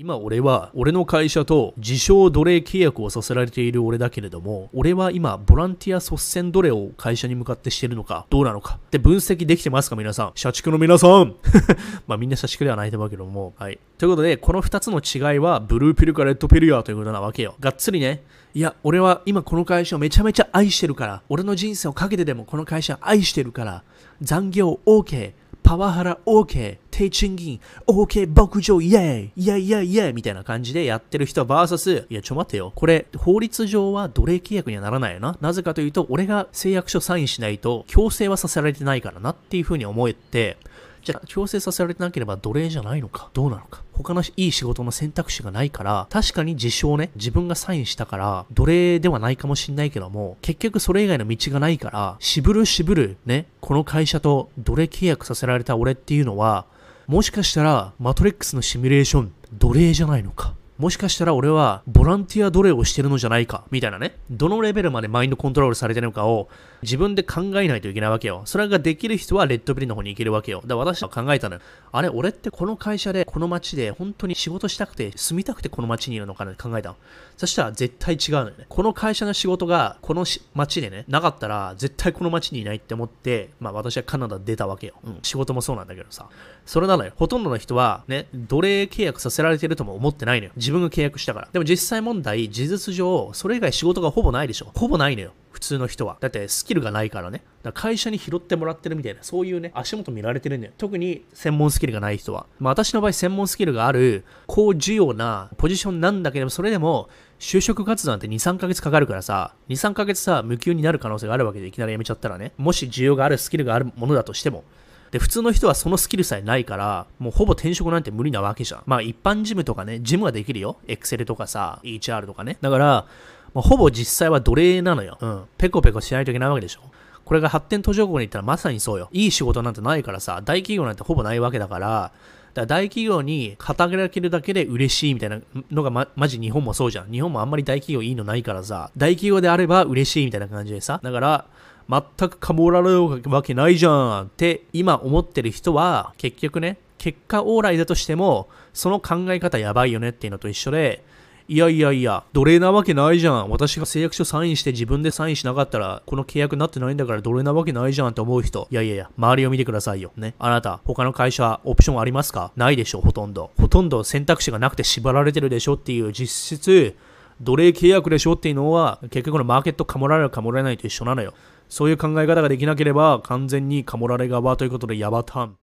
今俺は俺の会社と自称奴隷契約をさせられている俺だけれども俺は今ボランティア率先奴隷を会社に向かってしてるのかどうなのか。って分析できてますか皆さん。社畜の皆さん。まあみんな社畜ではないと思うけども。はい。ということでこの2つの違いはブルーピルかレッドピルやということなわけよ。がっつりね。いや俺は今この会社をめちゃめちゃ愛してるから。俺の人生をかけてでもこの会社愛してるから。残業 OK パワハラ OK、低賃金 OK、牧場イェイイェイイェイイェイみたいな感じでやってる人 VS、いやちょ待ってよ。これ法律上は奴隷契約にはならないよな。なぜかというと、俺が誓約書サインしないと強制はさせられてないからなっていうふうに思えて、じゃあ強制させられてなければ奴隷じゃないのかどうなのか他のいい仕事の選択肢がないから、確かに自称ね、自分がサインしたから、奴隷ではないかもしんないけども、結局それ以外の道がないから、渋る渋るね、この会社と奴隷契約させられた俺っていうのは、もしかしたら、マトリックスのシミュレーション、奴隷じゃないのか？もしかしたら俺はボランティア奴隷をしてるのじゃないか、みたいなね。どのレベルまでマインドコントロールされてるのかを自分で考えないといけないわけよ。それができる人はレッドビルの方に行けるわけよ。だから私は考えたのよ。あれ、俺ってこの会社で、この街で本当に仕事したくて、住みたくてこの街にいるのかなって考えたの。そしたら絶対違うのよね。この会社の仕事がこの街でね、なかったら絶対この街にいないって思って、まあ私はカナダ出たわけよ。うん、仕事もそうなんだけどさ。それなのよ。ほとんどの人はね、奴隷契約させられてるとも思ってないのよ。自分が契約したから。でも実際問題、事実上、それ以外仕事がほぼないでしょ。ほぼないのよ。普通の人は。だってスキルがないからね。だから会社に拾ってもらってるみたいな、そういうね、足元見られてるんだよ。特に専門スキルがない人は。まあ私の場合専門スキルがある、高需要なポジションなんだけども、それでも、就職活動なんて2、3ヶ月かかるからさ、2、3ヶ月さ、無給になる可能性があるわけでいきなり辞めちゃったらね、もし需要があるスキルがあるものだとしても、で、普通の人はそのスキルさえないから、もうほぼ転職なんて無理なわけじゃん。まあ一般事務とかね、事務はできるよ。Excel とかさ、HR とかね。だから、まあ、ほぼ実際は奴隷なのよ。うん。ペコペコしないといけないわけでしょ。これが発展途上国に行ったらまさにそうよ。いい仕事なんてないからさ、大企業なんてほぼないわけだから、だから大企業に働けるだけで嬉しいみたいなのがま、マジ日本もそうじゃん。日本もあんまり大企業いいのないからさ、大企業であれば嬉しいみたいな感じでさ。だから、全くかもられるわけないじゃんって今思ってる人は、結局ね、結果往来だとしても、その考え方やばいよねっていうのと一緒で、いやいやいや、奴隷なわけないじゃん。私が誓約書サインして自分でサインしなかったら、この契約になってないんだから奴隷なわけないじゃんって思う人。いやいやいや、周りを見てくださいよ。ね。あなた、他の会社、オプションありますか？ないでしょ、ほとんど。ほとんど選択肢がなくて縛られてるでしょっていう実質、奴隷契約でしょっていうのは、結局のマーケットかもられるかもられないと一緒なのよ。そういう考え方ができなければ、完全にかもられ側ということでヤバタン。